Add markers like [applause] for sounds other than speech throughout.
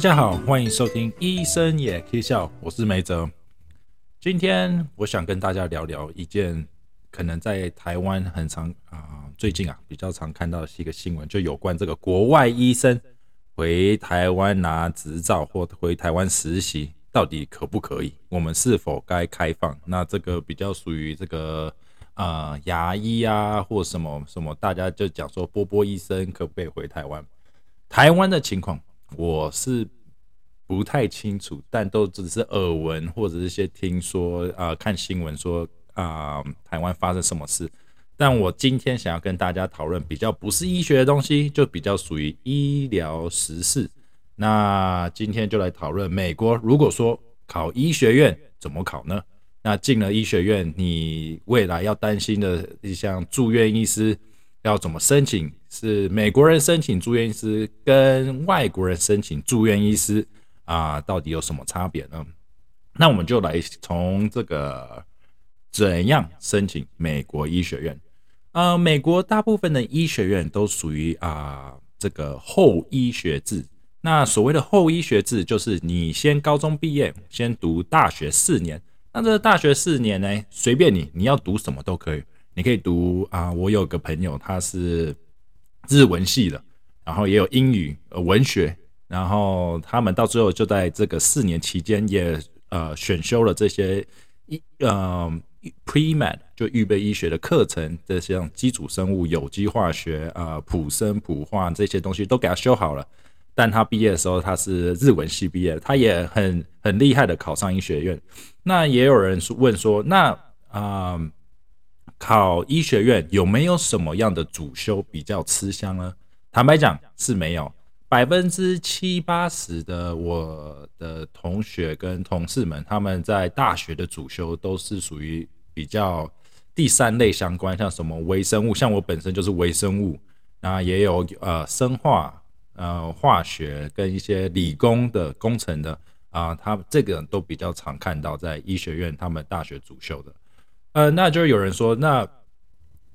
大家好，欢迎收听《医生也可以笑》，我是梅泽。今天我想跟大家聊聊一件可能在台湾很常啊，最近啊比较常看到的是一个新闻，就有关这个国外医生回台湾拿执照或回台湾实习，到底可不可以？我们是否该开放？那这个比较属于这个啊牙医啊或什么什么，大家就讲说波波医生可不可以回台湾？台湾的情况。我是不太清楚，但都只是耳闻或者是些听说啊，看新闻说啊，台湾发生什么事。但我今天想要跟大家讨论比较不是医学的东西，就比较属于医疗时事。那今天就来讨论美国，如果说考医学院怎么考呢？那进了医学院，你未来要担心的一项住院医师。要怎么申请？是美国人申请住院医师跟外国人申请住院医师啊，到底有什么差别呢？那我们就来从这个怎样申请美国医学院。呃，美国大部分的医学院都属于啊这个后医学制。那所谓的后医学制，就是你先高中毕业，先读大学四年。那这大学四年呢，随便你，你要读什么都可以。你可以读啊，我有个朋友，他是日文系的，然后也有英语、呃文学，然后他们到最后就在这个四年期间也呃选修了这些医呃 pre med 就预备医学的课程，这些基础生物、有机化学啊、普生普化这些东西都给他修好了。但他毕业的时候他是日文系毕业，他也很很厉害的考上医学院。那也有人问说，那啊？考医学院有没有什么样的主修比较吃香呢？坦白讲是没有，百分之七八十的我的同学跟同事们，他们在大学的主修都是属于比较第三类相关，像什么微生物，像我本身就是微生物，那也有呃生化、呃化学跟一些理工的工程的啊，他这个都比较常看到在医学院他们大学主修的。呃，那就有人说，那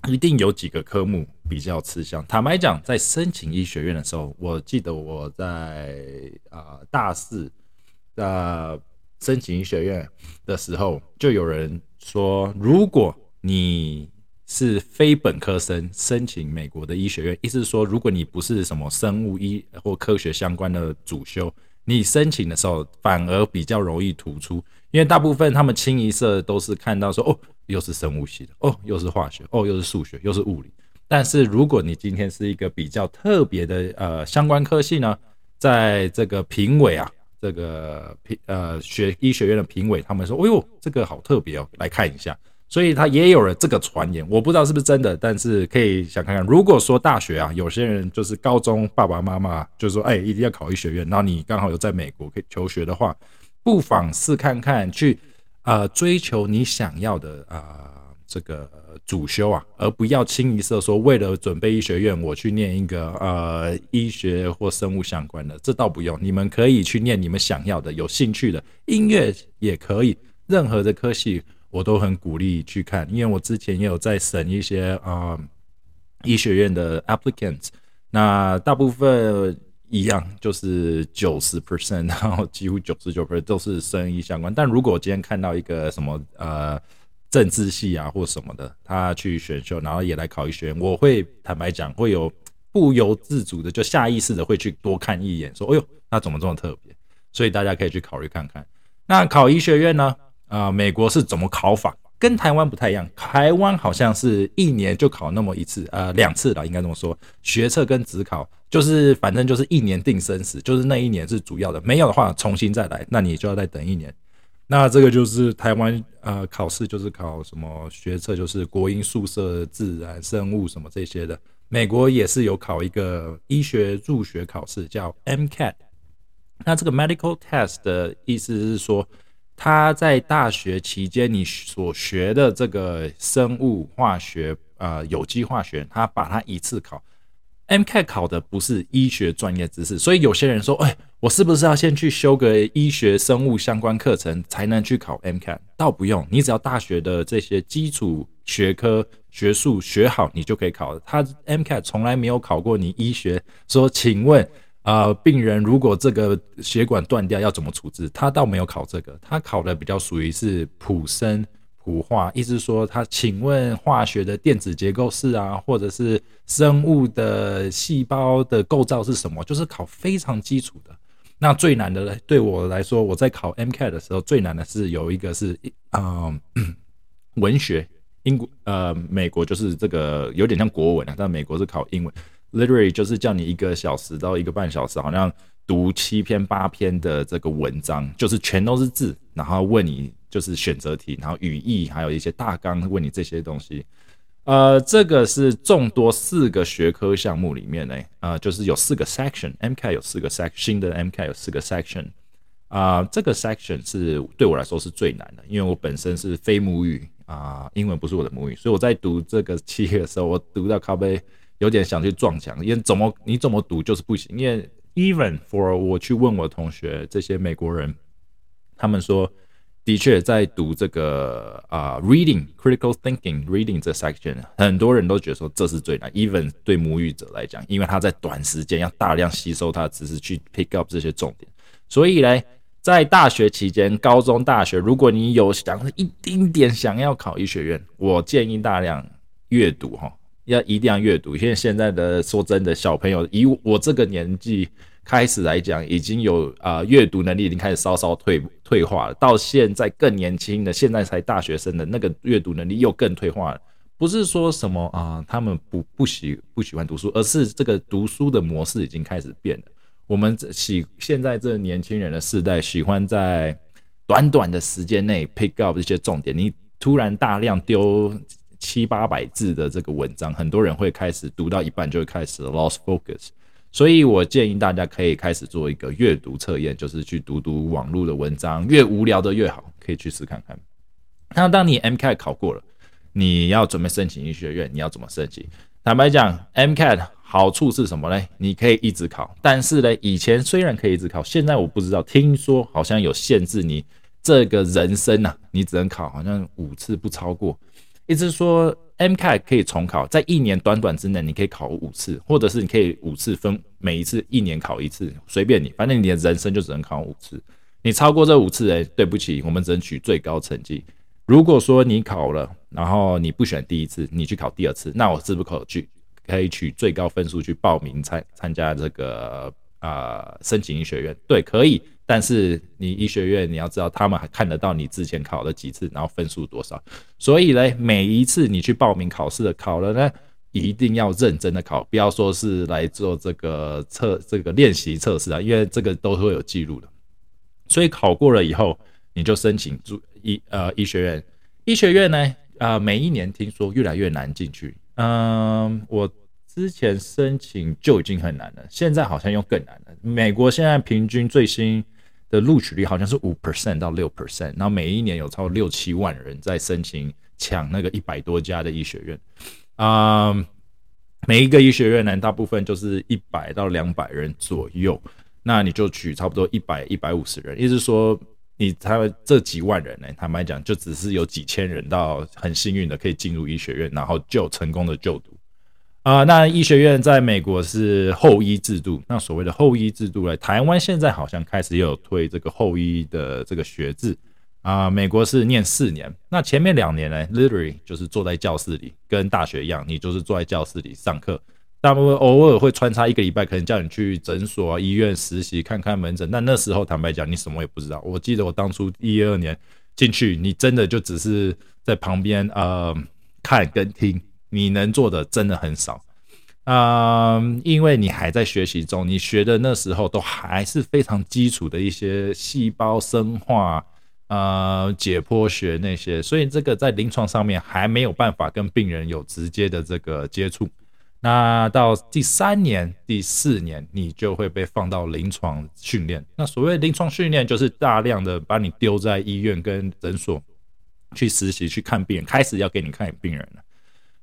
一定有几个科目比较吃香。坦白讲，在申请医学院的时候，我记得我在啊大四的申请医学院的时候，就有人说，如果你是非本科生申请美国的医学院，意思是说，如果你不是什么生物医或科学相关的主修。你申请的时候反而比较容易突出，因为大部分他们清一色都是看到说哦，又是生物系的，哦，又是化学，哦，又是数学，又是物理。但是如果你今天是一个比较特别的呃相关科系呢，在这个评委啊，这个评呃学医学院的评委，他们说，哎呦，这个好特别哦，来看一下。所以他也有了这个传言，我不知道是不是真的，但是可以想看看。如果说大学啊，有些人就是高中爸爸妈妈就说，哎，一定要考医学院，然后你刚好有在美国可以求学的话，不妨试看看去啊追求你想要的啊这个主修啊，而不要清一色说为了准备医学院，我去念一个呃医学或生物相关的，这倒不用。你们可以去念你们想要的、有兴趣的，音乐也可以，任何的科系。我都很鼓励去看，因为我之前也有在审一些啊医学院的 applicants，那大部分一样就是九十 percent，然后几乎九十九 percent 都是生医相关。但如果我今天看到一个什么呃政治系啊或什么的，他去选秀，然后也来考医学院，我会坦白讲，会有不由自主的就下意识的会去多看一眼，说哎呦，那怎么这么特别？所以大家可以去考虑看看。那考医学院呢？啊，美国是怎么考法？跟台湾不太一样。台湾好像是一年就考那么一次，呃，两次了，应该这么说。学测跟职考就是反正就是一年定生死，就是那一年是主要的，没有的话重新再来，那你就要再等一年。那这个就是台湾呃考试就是考什么学测，就是国英数社自然生物什么这些的。美国也是有考一个医学入学考试，叫 MCAT。那这个 Medical Test 的意思是说。他在大学期间，你所学的这个生物化学、呃有机化学，他把它一次考。MCAT 考的不是医学专业知识，所以有些人说，哎，我是不是要先去修个医学生物相关课程才能去考 MCAT？倒不用，你只要大学的这些基础学科学术学好，你就可以考了。他 MCAT 从来没有考过你医学，说，请问。呃，病人如果这个血管断掉要怎么处置？他倒没有考这个，他考的比较属于是普生古化，意思说他请问化学的电子结构式啊，或者是生物的细胞的构造是什么？就是考非常基础的。那最难的对我来说，我在考 MCAT 的时候最难的是有一个是嗯文学，英国呃美国就是这个有点像国文啊，但美国是考英文。Literary 就是叫你一个小时到一个半小时，好像读七篇八篇的这个文章，就是全都是字，然后问你就是选择题，然后语义还有一些大纲问你这些东西。呃，这个是众多四个学科项目里面呢，呃，就是有四个 section，Mk 有四个 section，新的 Mk 有四个 section。啊，这个 section 是对我来说是最难的，因为我本身是非母语啊，英文不是我的母语，所以我在读这个七页的时候，我读到咖啡。有点想去撞墙，因为怎么你怎么读就是不行。因为 even for 我去问我同学这些美国人，他们说的确在读这个啊 reading critical thinking reading 这 section，很多人都觉得说这是最难。even 对母语者来讲，因为他在短时间要大量吸收他的知识去 pick up 这些重点，所以呢，在大学期间，高中、大学，如果你有想一丁点想要考医学院，我建议大量阅读哈。要一定要阅读，因为现在的说真的，小朋友以我这个年纪开始来讲，已经有啊阅读能力已经开始稍稍退退化了。到现在更年轻的，现在才大学生的那个阅读能力又更退化了。不是说什么啊，他们不不喜不喜欢读书，而是这个读书的模式已经开始变了。我们喜现在这年轻人的世代喜欢在短短的时间内 pick up 这些重点，你突然大量丢。七八百字的这个文章，很多人会开始读到一半就会开始 lost focus，所以我建议大家可以开始做一个阅读测验，就是去读读网络的文章，越无聊的越好，可以去试看看。那当你 MCAT 考过了，你要准备申请医学院，你要怎么申请？坦白讲，MCAT 好处是什么呢？你可以一直考，但是呢，以前虽然可以一直考，现在我不知道，听说好像有限制，你这个人生呐，你只能考好像五次不超过。意思是说，MCAT 可以重考，在一年短短之内，你可以考五次，或者是你可以五次分每一次一年考一次，随便你，反正你的人生就只能考五次。你超过这五次，哎，对不起，我们只能取最高成绩。如果说你考了，然后你不选第一次，你去考第二次，那我是不是可去可以取最高分数去报名参参加这个啊申请医学院？对，可以。但是你医学院，你要知道他们还看得到你之前考了几次，然后分数多少。所以呢，每一次你去报名考试的考了呢，一定要认真的考，不要说是来做这个测这个练习测试啊，因为这个都会有记录的。所以考过了以后，你就申请住医呃医学院。医学院呢，啊每一年听说越来越难进去。嗯，我之前申请就已经很难了，现在好像又更难了。美国现在平均最新。的录取率好像是五 percent 到六 percent，然后每一年有超过六七万人在申请抢那个一百多家的医学院，啊，每一个医学院呢，大部分就是一百到两百人左右，那你就取差不多一百一百五十人，意思说你他们这几万人呢，坦白讲就只是有几千人到很幸运的可以进入医学院，然后就成功的就读。啊，那医学院在美国是后医制度。那所谓的后医制度呢，台湾现在好像开始也有推这个后医的这个学制啊。美国是念四年，那前面两年呢，literally 就是坐在教室里，跟大学一样，你就是坐在教室里上课。大部分偶尔会穿插一个礼拜，可能叫你去诊所啊、医院实习，看看门诊。但那时候坦白讲，你什么也不知道。我记得我当初一二年进去，你真的就只是在旁边呃看跟听。你能做的真的很少，啊，因为你还在学习中，你学的那时候都还是非常基础的一些细胞生化，呃，解剖学那些，所以这个在临床上面还没有办法跟病人有直接的这个接触。那到第三年、第四年，你就会被放到临床训练。那所谓临床训练，就是大量的把你丢在医院跟诊所去实习、去看病人，开始要给你看病人了。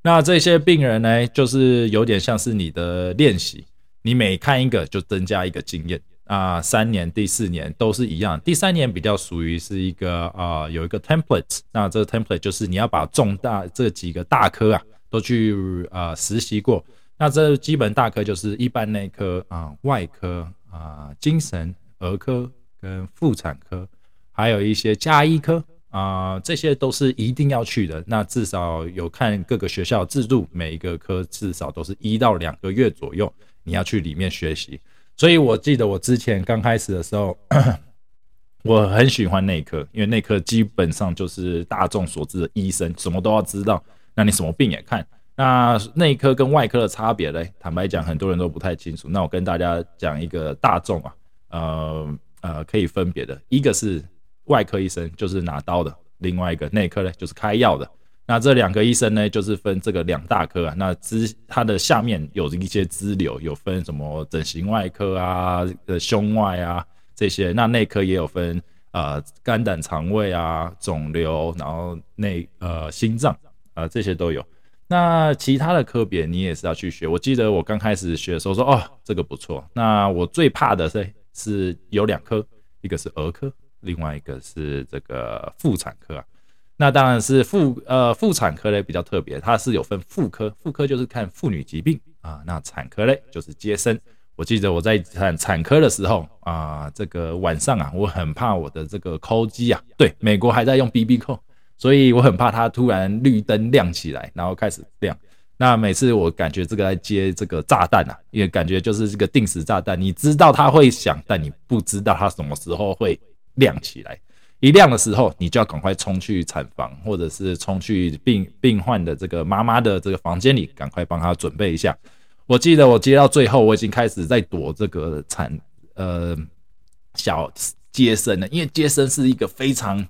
那这些病人呢，就是有点像是你的练习，你每看一个就增加一个经验啊。三年、第四年都是一样，第三年比较属于是一个啊，有一个 template。那这个 template 就是你要把重大这几个大科啊都去啊实习过。那这基本大科就是一般内科啊、外科啊精神儿科跟妇产科，还有一些加医科啊，这些都是一定要去的。那至少有看各个学校制度，每一个科至少都是一到两个月左右，你要去里面学习。所以我记得我之前刚开始的时候。[coughs] 我很喜欢内科，因为内科基本上就是大众所知的医生，什么都要知道。那你什么病也看。那内科跟外科的差别嘞？坦白讲，很多人都不太清楚。那我跟大家讲一个大众啊，呃呃，可以分别的，一个是外科医生，就是拿刀的；另外一个内科呢，就是开药的。那这两个医生呢，就是分这个两大科啊。那支它的下面有一些支流，有分什么整形外科啊、呃胸外啊。这些那内科也有分，呃，肝胆肠胃啊，肿瘤，然后内呃心脏啊这些都有。那其他的科别你也是要去学。我记得我刚开始学的时候说，哦，这个不错。那我最怕的是是有两科，[laughs] 一个是儿科，[laughs] 另外一个是这个妇产科啊。那当然是妇呃妇产科嘞比较特别，它是有分妇科，妇科就是看妇女疾病啊，那产科嘞就是接生。我记得我在产产科的时候啊，这个晚上啊，我很怕我的这个扣机啊，对，美国还在用 BB 扣，所以我很怕它突然绿灯亮起来，然后开始亮。那每次我感觉这个在接这个炸弹啊，因为感觉就是这个定时炸弹，你知道它会响，但你不知道它什么时候会亮起来。一亮的时候，你就要赶快冲去产房，或者是冲去病病患的这个妈妈的这个房间里，赶快帮她准备一下。我记得我接到最后，我已经开始在躲这个产呃小接生了，因为接生是一个非常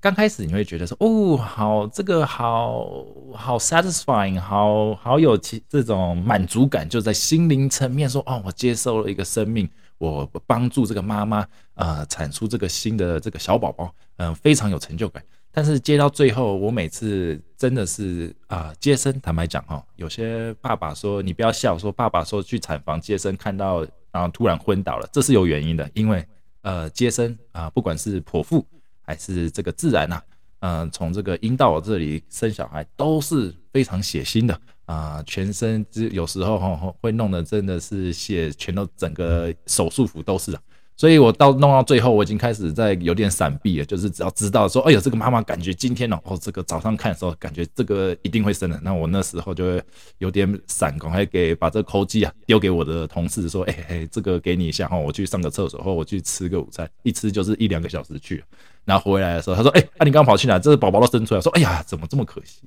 刚开始你会觉得说哦好这个好好 satisfying，好好有其这种满足感，就在心灵层面说哦我接受了一个生命，我帮助这个妈妈呃产出这个新的这个小宝宝，嗯非常有成就感。但是接到最后，我每次真的是啊，接生。坦白讲哈，有些爸爸说你不要笑，说爸爸说去产房接生看到，然后突然昏倒了，这是有原因的，因为呃接生啊，不管是剖腹还是这个自然呐，嗯，从这个阴道这里生小孩都是非常血腥的啊，全身之有时候哈会弄得真的是血全都整个手术服都是啊。所以我到弄到最后，我已经开始在有点闪避了，就是只要知道说，哎呦，这个妈妈感觉今天呢，哦，这个早上看的时候，感觉这个一定会生的，那我那时候就会有点闪，赶快给把这个抠机啊丢给我的同事说，哎哎，这个给你一下哈，我去上个厕所或我去吃个午餐，一吃就是一两个小时去，然后回来的时候，他说，哎，啊你刚跑去哪？这个宝宝都生出来，说，哎呀，怎么这么可惜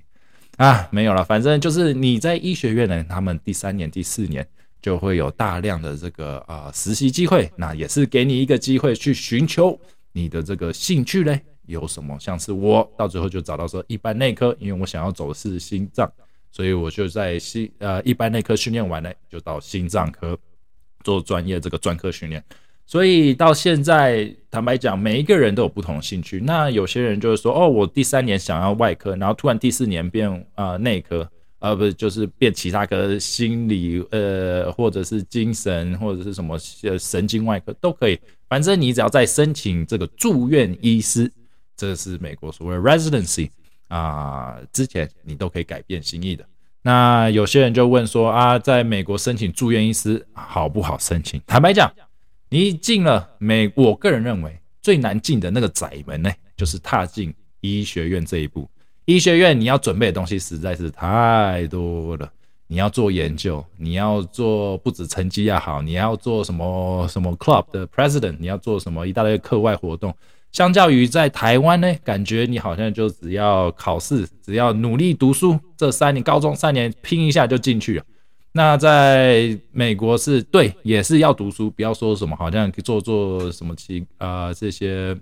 啊？没有了，反正就是你在医学院呢，他们第三年、第四年。就会有大量的这个啊实习机会，那也是给你一个机会去寻求你的这个兴趣嘞，有什么？像是我到最后就找到说一般内科，因为我想要走的是心脏，所以我就在心呃一般内科训练完了，就到心脏科做专业这个专科训练。所以到现在，坦白讲，每一个人都有不同兴趣。那有些人就是说，哦，我第三年想要外科，然后突然第四年变啊内科。呃，不是，就是变其他科，心理，呃，或者是精神，或者是什么呃神经外科都可以。反正你只要在申请这个住院医师，这是美国所谓 residency 啊，之前你都可以改变心意的。那有些人就问说啊，在美国申请住院医师好不好申请？坦白讲，你进了美，我个人认为最难进的那个窄门呢，就是踏进医学院这一步。医学院你要准备的东西实在是太多了，你要做研究，你要做不止成绩要好，你要做什么什么 club 的 president，你要做什么一大堆课外活动。相较于在台湾呢，感觉你好像就只要考试，只要努力读书，这三年高中三年拼一下就进去了。那在美国是对，也是要读书，不要说什么好像做做什么其啊这些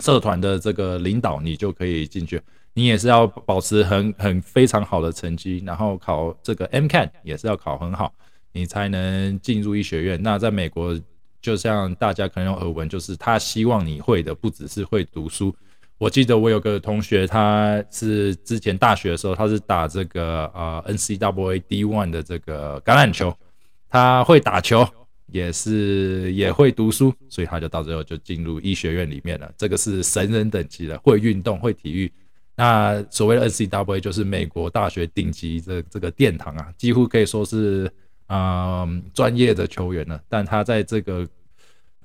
社团的这个领导，你就可以进去。你也是要保持很很非常好的成绩，然后考这个 MCAT 也是要考很好，你才能进入医学院。那在美国，就像大家可能有耳闻，就是他希望你会的不只是会读书。我记得我有个同学，他是之前大学的时候，他是打这个呃 NCAA D1 的这个橄榄球，他会打球，也是也会读书，所以他就到最后就进入医学院里面了。这个是神人等级的，会运动，会体育。那所谓的 NCAA 就是美国大学顶级的这个殿堂啊，几乎可以说是啊专业的球员了，但他在这个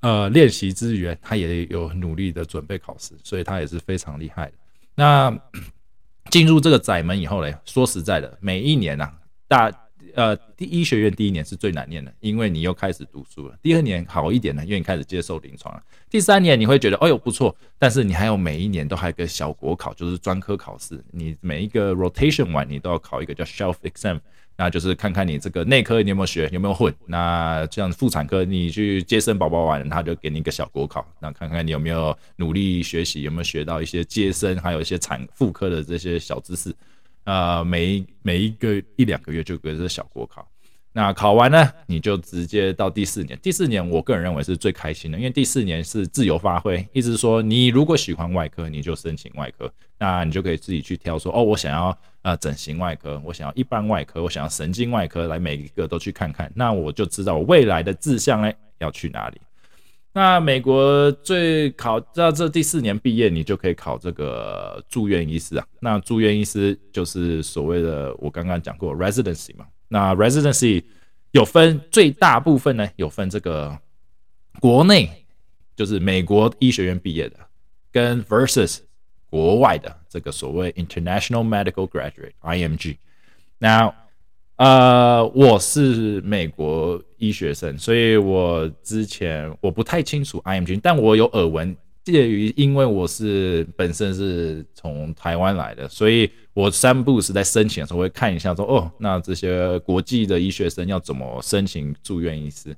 呃练习之余，他也有努力的准备考试，所以他也是非常厉害的。那 [clears throat] 进入这个窄门以后呢，说实在的，每一年呐，大。呃，第一学院第一年是最难念的，因为你又开始读书了。第二年好一点呢，因为你开始接受临床了。第三年你会觉得，哎呦不错，但是你还有每一年都还有个小国考，就是专科考试。你每一个 rotation 完，你都要考一个叫 shelf exam，那就是看看你这个内科你有没有学，有没有混。那这样妇产科你去接生宝宝完，他就给你一个小国考，那看看你有没有努力学习，有没有学到一些接生，还有一些产妇科的这些小知识。呃，每每一个一两个月就隔着小国考，那考完呢，你就直接到第四年。第四年，我个人认为是最开心的，因为第四年是自由发挥，意思是说，你如果喜欢外科，你就申请外科，那你就可以自己去挑，说哦，我想要呃整形外科，我想要一般外科，我想要神经外科，来每一个都去看看，那我就知道我未来的志向呢要去哪里。那美国最考到这第四年毕业，你就可以考这个住院医师啊。那住院医师就是所谓的我刚刚讲过 residency 嘛。那 residency 有分最大部分呢，有分这个国内就是美国医学院毕业的，跟 versus 国外的这个所谓 international medical graduate IMG。那呃，我是美国医学生，所以我之前我不太清楚 IMG，但我有耳闻。介于因为我是本身是从台湾来的，所以我三步是在申请的时候会看一下，说哦，那这些国际的医学生要怎么申请住院医师。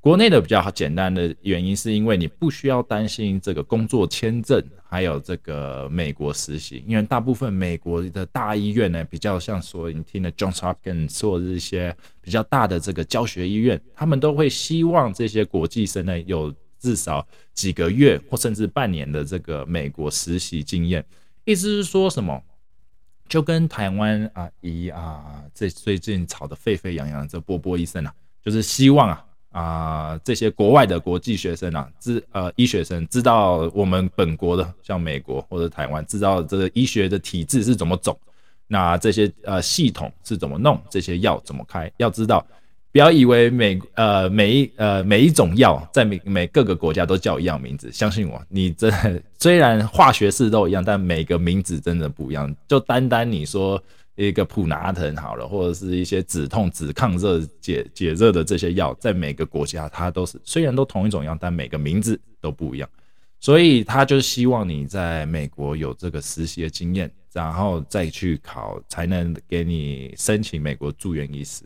国内的比较简单的原因，是因为你不需要担心这个工作签证，还有这个美国实习，因为大部分美国的大医院呢，比较像说你听的 Johns Hopkins 或者一些比较大的这个教学医院，他们都会希望这些国际生呢有至少几个月或甚至半年的这个美国实习经验。意思是说什么？就跟台湾啊一啊，这最近吵得沸沸扬扬这波波医生啊，就是希望啊。啊，这些国外的国际学生啊，知呃医学生知道我们本国的，像美国或者台湾，知道这个医学的体制是怎么走，那这些呃系统是怎么弄，这些药怎么开，要知道，不要以为 [laughs] 每呃每一呃每一种药在每每各个国家都叫一样名字，相信我，你这 [laughs] 虽然化学式都一样，但每个名字真的不一样，就单单你说。一个普拿疼好了，或者是一些止痛、止抗热、解解热的这些药，在每个国家它都是虽然都同一种药，但每个名字都不一样。所以他就希望你在美国有这个实习的经验，然后再去考，才能给你申请美国住院医师。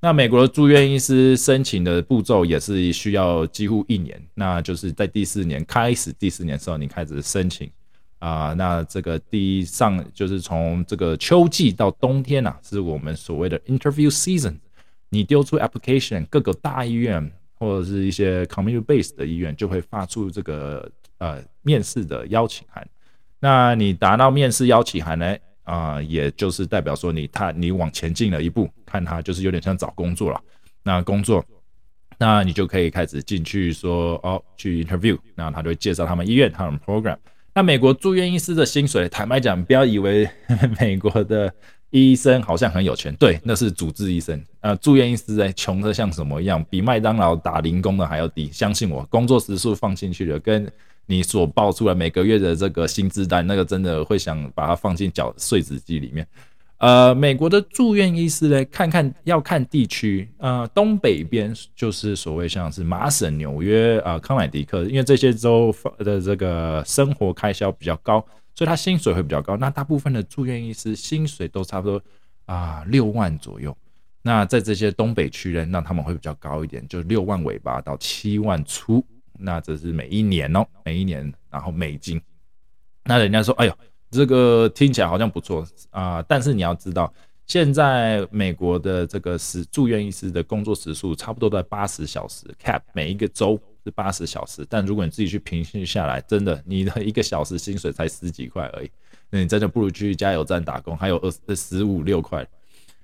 那美国的住院医师申请的步骤也是需要几乎一年，那就是在第四年开始，第四年的时候你开始申请。啊，那这个第一上就是从这个秋季到冬天呐，是我们所谓的 interview season。你丢出 application，各个大医院或者是一些 community base 的医院就会发出这个呃面试的邀请函。那你达到面试邀请函呢，啊，也就是代表说你他你往前进了一步，看他就是有点像找工作了。那工作，那你就可以开始进去说哦，去 interview，那他就会介绍他们医院他们 program。那美国住院医师的薪水，坦白讲，不要以为 [laughs] 美国的医生好像很有钱，对，那是主治医生。呃，住院医师在穷的像什么一样，比麦当劳打零工的还要低。相信我，工作时数放进去了，跟你所报出来每个月的这个薪资单，那个真的会想把它放进缴税纸机里面。呃，美国的住院医师呢，看看要看地区，呃，东北边就是所谓像是麻省、纽约啊、康乃狄克，因为这些州的这个生活开销比较高，所以他薪水会比较高。那大部分的住院医师薪水都差不多啊六万左右。那在这些东北区呢，那他们会比较高一点，就六万尾巴到七万出。那这是每一年哦，每一年，然后美金。那人家说，哎呦。这个听起来好像不错啊，但是你要知道，现在美国的这个是住院医师的工作时数差不多在八十小时，cap 每一个周是八十小时，但如果你自己去平均下来，真的你的一个小时薪水才十几块而已，那你真的不如去加油站打工，还有二十五六块。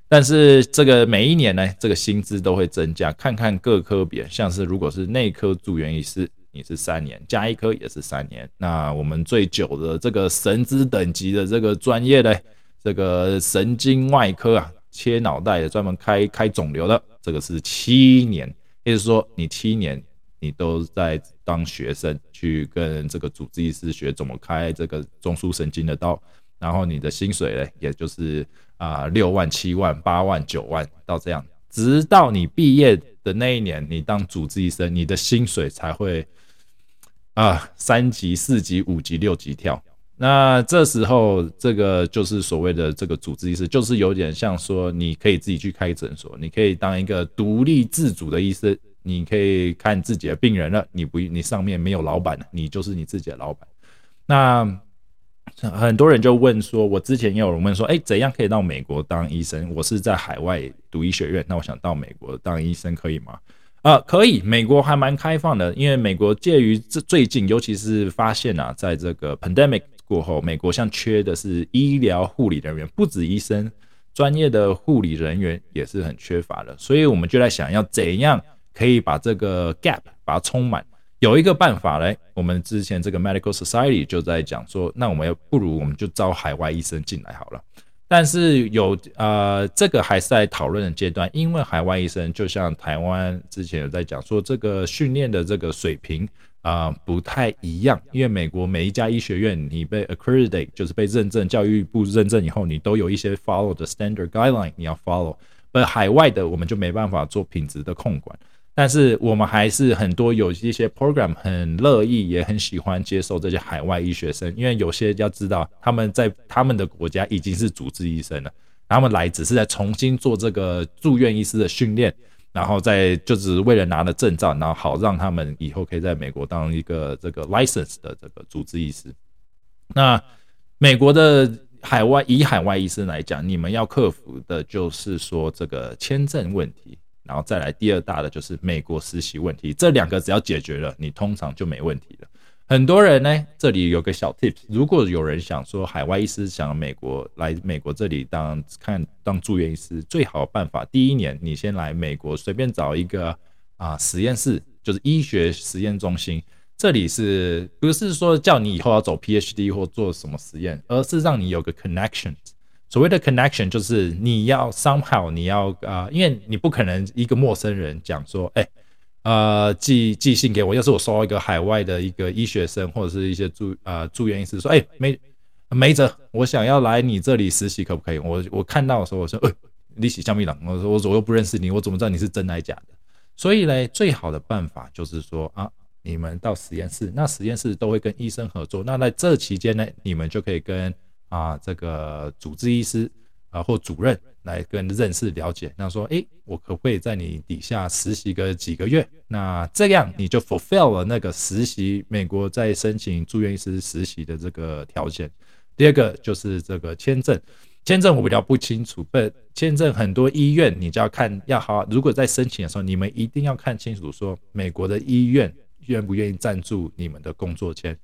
但是这个每一年呢，这个薪资都会增加，看看各科别，像是如果是内科住院医师。你是三年加一科也是三年，那我们最久的这个神之等级的这个专业呢，这个神经外科啊，切脑袋的专门开开肿瘤的，这个是七年，也就是说你七年你都在当学生去跟这个主治医师学怎么开这个中枢神经的刀，然后你的薪水呢，也就是啊六万、七万、八万、九万到这样，直到你毕业的那一年，你当主治医生，你的薪水才会啊三级、四级、五级、六级跳。那这时候，这个就是所谓的这个主治医师，就是有点像说，你可以自己去开诊所，你可以当一个独立自主的医生，你可以看自己的病人了，你不，你上面没有老板了，你就是你自己的老板。那很多人就问说，我之前也有人问说，哎，怎样可以到美国当医生？我是在海外读医学院，那我想到美国当医生可以吗？啊，可以，美国还蛮开放的，因为美国介于这最近，尤其是发现啊，在这个 pandemic。过后，美国像缺的是医疗护理人员，不止医生，专业的护理人员也是很缺乏的。所以我们就在想要怎样可以把这个 gap 把它充满。有一个办法嘞，我们之前这个 Medical Society 就在讲说，那我们要不如我们就招海外医生进来好了。但是有呃，这个还是在讨论的阶段，因为海外医生就像台湾之前有在讲说，这个训练的这个水平。啊，不太一样，因为美国每一家医学院，你被 accredited 就是被认证，教育部认证以后，你都有一些 follow 的 standard guideline，你要 follow。而海外的，我们就没办法做品质的控管。但是我们还是很多有一些 program 很乐意，也很喜欢接受这些海外医学生，因为有些要知道，他们在他们的国家已经是主治医生了，他们来只是在重新做这个住院医师的训练。然后再就只是为了拿了证照，然后好让他们以后可以在美国当一个这个 license 的这个主治医师。那美国的海外以海外医生来讲，你们要克服的就是说这个签证问题，然后再来第二大的就是美国实习问题。这两个只要解决了，你通常就没问题了。很多人呢，这里有个小 tips，如果有人想说海外医师想美国来美国这里当看当住院医师，最好的办法，第一年你先来美国随便找一个啊实验室，就是医学实验中心，这里是不是说叫你以后要走 PhD 或做什么实验，而是让你有个 connection。所谓的 connection 就是你要 somehow 你要啊，因为你不可能一个陌生人讲说，哎。呃，寄寄信给我。要是我收到一个海外的一个医学生，或者是一些住呃住院医师说，哎，梅梅泽，我想要来你这里实习，可不可以？我我看到的时候，我说，哎，你是香米朗，我说我我又不认识你，我怎么知道你是真还是假的？所以呢，最好的办法就是说啊，你们到实验室，那实验室都会跟医生合作。那在这期间呢，你们就可以跟啊这个主治医师。啊，或主任来跟认识了解，那说，哎，我可不可以在你底下实习个几个月？那这样你就 fulfill 了那个实习美国在申请住院医师实习的这个条件。第二个就是这个签证，签证我比较不清楚，不，签证很多医院你就要看要好。如果在申请的时候，你们一定要看清楚，说美国的医院愿不愿意赞助你们的工作签。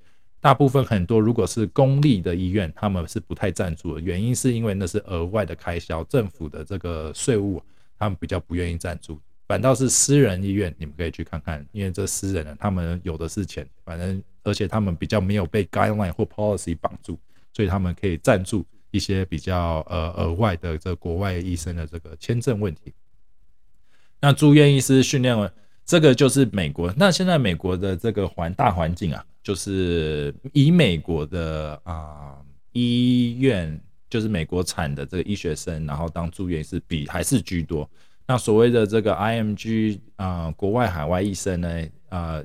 大部分很多如果是公立的医院，他们是不太赞助的，原因是因为那是额外的开销，政府的这个税务，他们比较不愿意赞助。反倒是私人医院，你们可以去看看，因为这私人呢，他们有的是钱，反正而且他们比较没有被 guideline 或 policy 绑住，所以他们可以赞助一些比较呃额外的这国外医生的这个签证问题。那住院医师训练，这个就是美国。那现在美国的这个环大环境啊。就是以美国的啊医院，就是美国产的这个医学生，然后当住院是比还是居多。那所谓的这个 IMG 啊，国外海外医生呢，呃，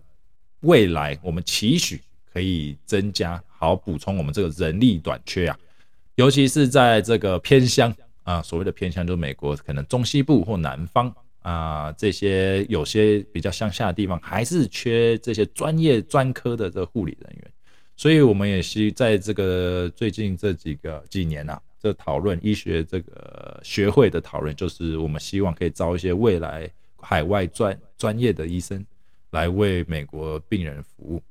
未来我们期许可以增加，好补充我们这个人力短缺啊，尤其是在这个偏乡啊，所谓的偏乡就是美国可能中西部或南方。啊，这些有些比较乡下的地方，还是缺这些专业专科的这护理人员，所以我们也是在这个最近这几个几年呐，这讨论医学这个学会的讨论，就是我们希望可以招一些未来海外专专业的医生来为美国病人服务。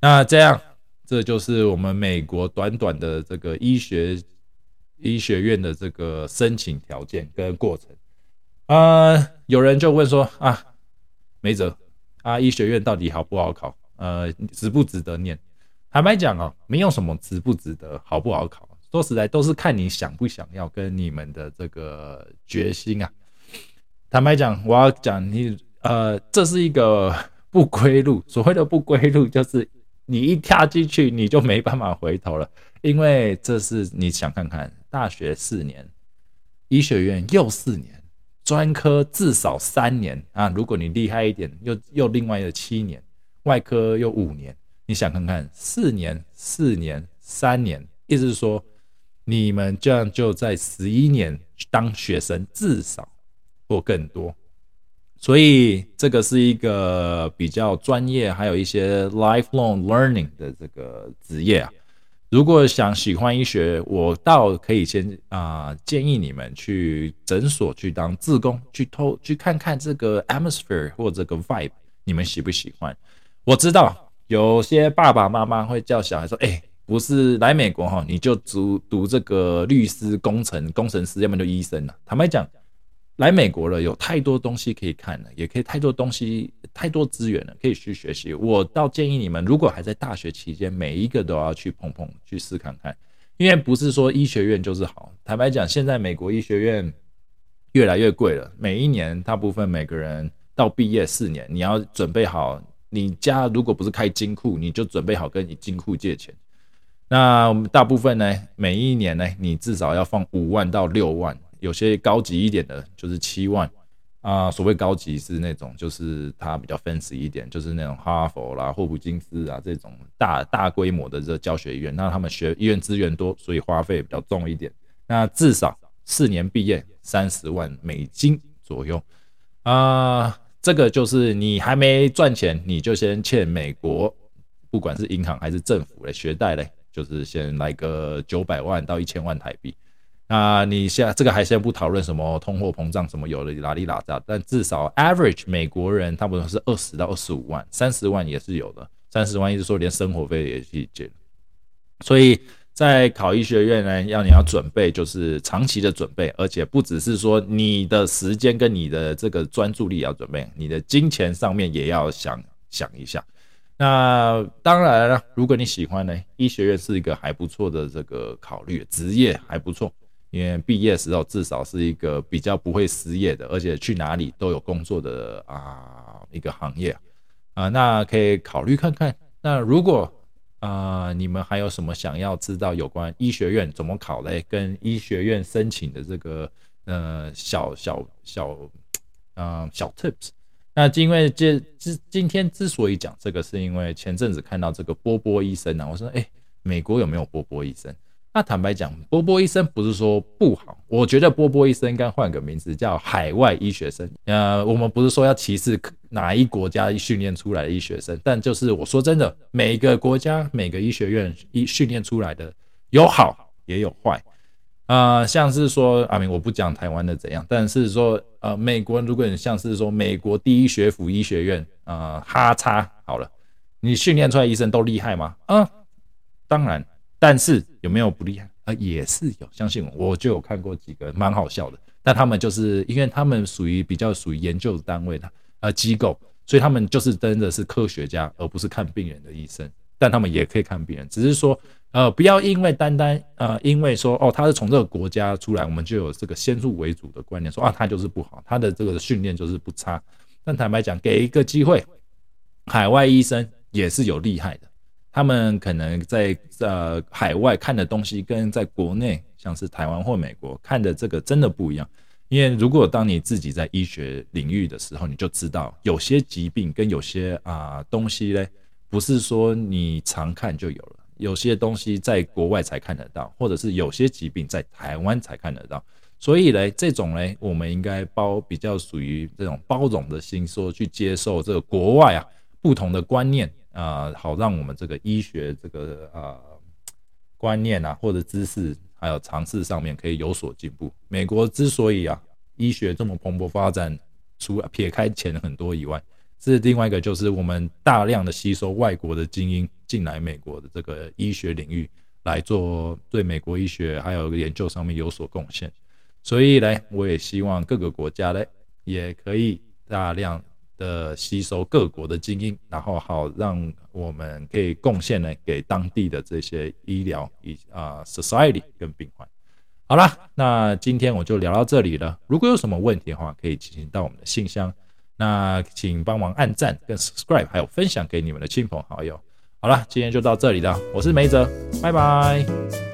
那这样，这就是我们美国短短的这个医学医学院的这个申请条件跟过程。呃，有人就问说啊，没辙啊，医学院到底好不好考？呃，值不值得念？坦白讲哦，没有什么值不值得，好不好考？说实在，都是看你想不想要跟你们的这个决心啊。坦白讲，我要讲你，呃，这是一个不归路。所谓的不归路，就是你一跳进去，你就没办法回头了。因为这是你想看看，大学四年，医学院又四年，专科至少三年啊。如果你厉害一点，又又另外的七年，外科又五年。你想看看，四年、四年、三年，意思是说，你们这样就在十一年当学生，至少。或更多，所以这个是一个比较专业，还有一些 lifelong learning 的这个职业啊。如果想喜欢医学，我倒可以先啊建议你们去诊所去当自工，去偷去看看这个 atmosphere 或这个 vibe，你们喜不喜欢？我知道有些爸爸妈妈会叫小孩说：“哎，不是来美国哈，你就读读这个律师、工程、工程师，要么就医生了。”坦白讲。来美国了，有太多东西可以看了，也可以太多东西、太多资源了，可以去学习。我倒建议你们，如果还在大学期间，每一个都要去碰碰、去试看看，因为不是说医学院就是好。坦白讲，现在美国医学院越来越贵了，每一年大部分每个人到毕业四年，你要准备好，你家如果不是开金库，你就准备好跟你金库借钱。那大部分呢，每一年呢，你至少要放五万到六万。有些高级一点的，就是七万啊。所谓高级是那种，就是它比较 fancy 一点，就是那种哈佛啦、霍普金斯啊这种大大规模的这教学医院。那他们学医院资源多，所以花费比较重一点。那至少四年毕业，三十万美金左右啊。这个就是你还没赚钱，你就先欠美国，不管是银行还是政府的学贷嘞，就是先来个九百万到一千万台币。那你现这个还先不讨论什么通货膨胀什么有的哪里哪扎，但至少 average 美国人差不多是二十到二十五万，三十万也是有的，三十万意思说连生活费也去减。所以在考医学院呢，要你要准备就是长期的准备，而且不只是说你的时间跟你的这个专注力要准备，你的金钱上面也要想想一下。那当然了，如果你喜欢呢，医学院是一个还不错的这个考虑，职业还不错。因为毕业时候至少是一个比较不会失业的，而且去哪里都有工作的啊一个行业啊，那可以考虑看看。那如果啊你们还有什么想要知道有关医学院怎么考嘞，跟医学院申请的这个呃小小小嗯小 tips，那因为这之今天之所以讲这个，是因为前阵子看到这个波波医生啊，我说哎美国有没有波波医生？那坦白讲，波波医生不是说不好，我觉得波波医生应该换个名字叫海外医学生。呃，我们不是说要歧视哪一国家训练出来的医学生，但就是我说真的，每个国家每个医学院医训练出来的有好也有坏。啊，像是说阿明，我不讲台湾的怎样，但是说呃，美国如果你像是说美国第一学府医学院啊，哈叉好了，你训练出来医生都厉害吗？啊，当然。但是有没有不厉害啊？也是有，相信我，我就有看过几个蛮好笑的。但他们就是因为他们属于比较属于研究单位的呃机构，所以他们就是真的是科学家，而不是看病人的医生。但他们也可以看病人，只是说呃不要因为单单呃因为说哦他是从这个国家出来，我们就有这个先入为主的观念，说啊他就是不好，他的这个训练就是不差。但坦白讲，给一个机会，海外医生也是有厉害的。他们可能在呃海外看的东西，跟在国内，像是台湾或美国看的这个真的不一样。因为如果当你自己在医学领域的时候，你就知道有些疾病跟有些啊东西嘞，不是说你常看就有了，有些东西在国外才看得到，或者是有些疾病在台湾才看得到。所以嘞，这种嘞，我们应该包比较属于这种包容的心，说去接受这个国外啊不同的观念。啊，好让我们这个医学这个啊观念啊，或者知识还有尝试上面可以有所进步。美国之所以啊医学这么蓬勃发展，除撇开钱很多以外，是另外一个就是我们大量的吸收外国的精英进来美国的这个医学领域来做对美国医学还有研究上面有所贡献。所以呢，我也希望各个国家呢也可以大量。的吸收各国的精英，然后好让我们可以贡献呢给当地的这些医疗以啊 society 跟病患。好啦，那今天我就聊到这里了。如果有什么问题的话，可以进行到我们的信箱。那请帮忙按赞、跟 subscribe，还有分享给你们的亲朋好友。好了，今天就到这里了，我是梅泽，拜拜。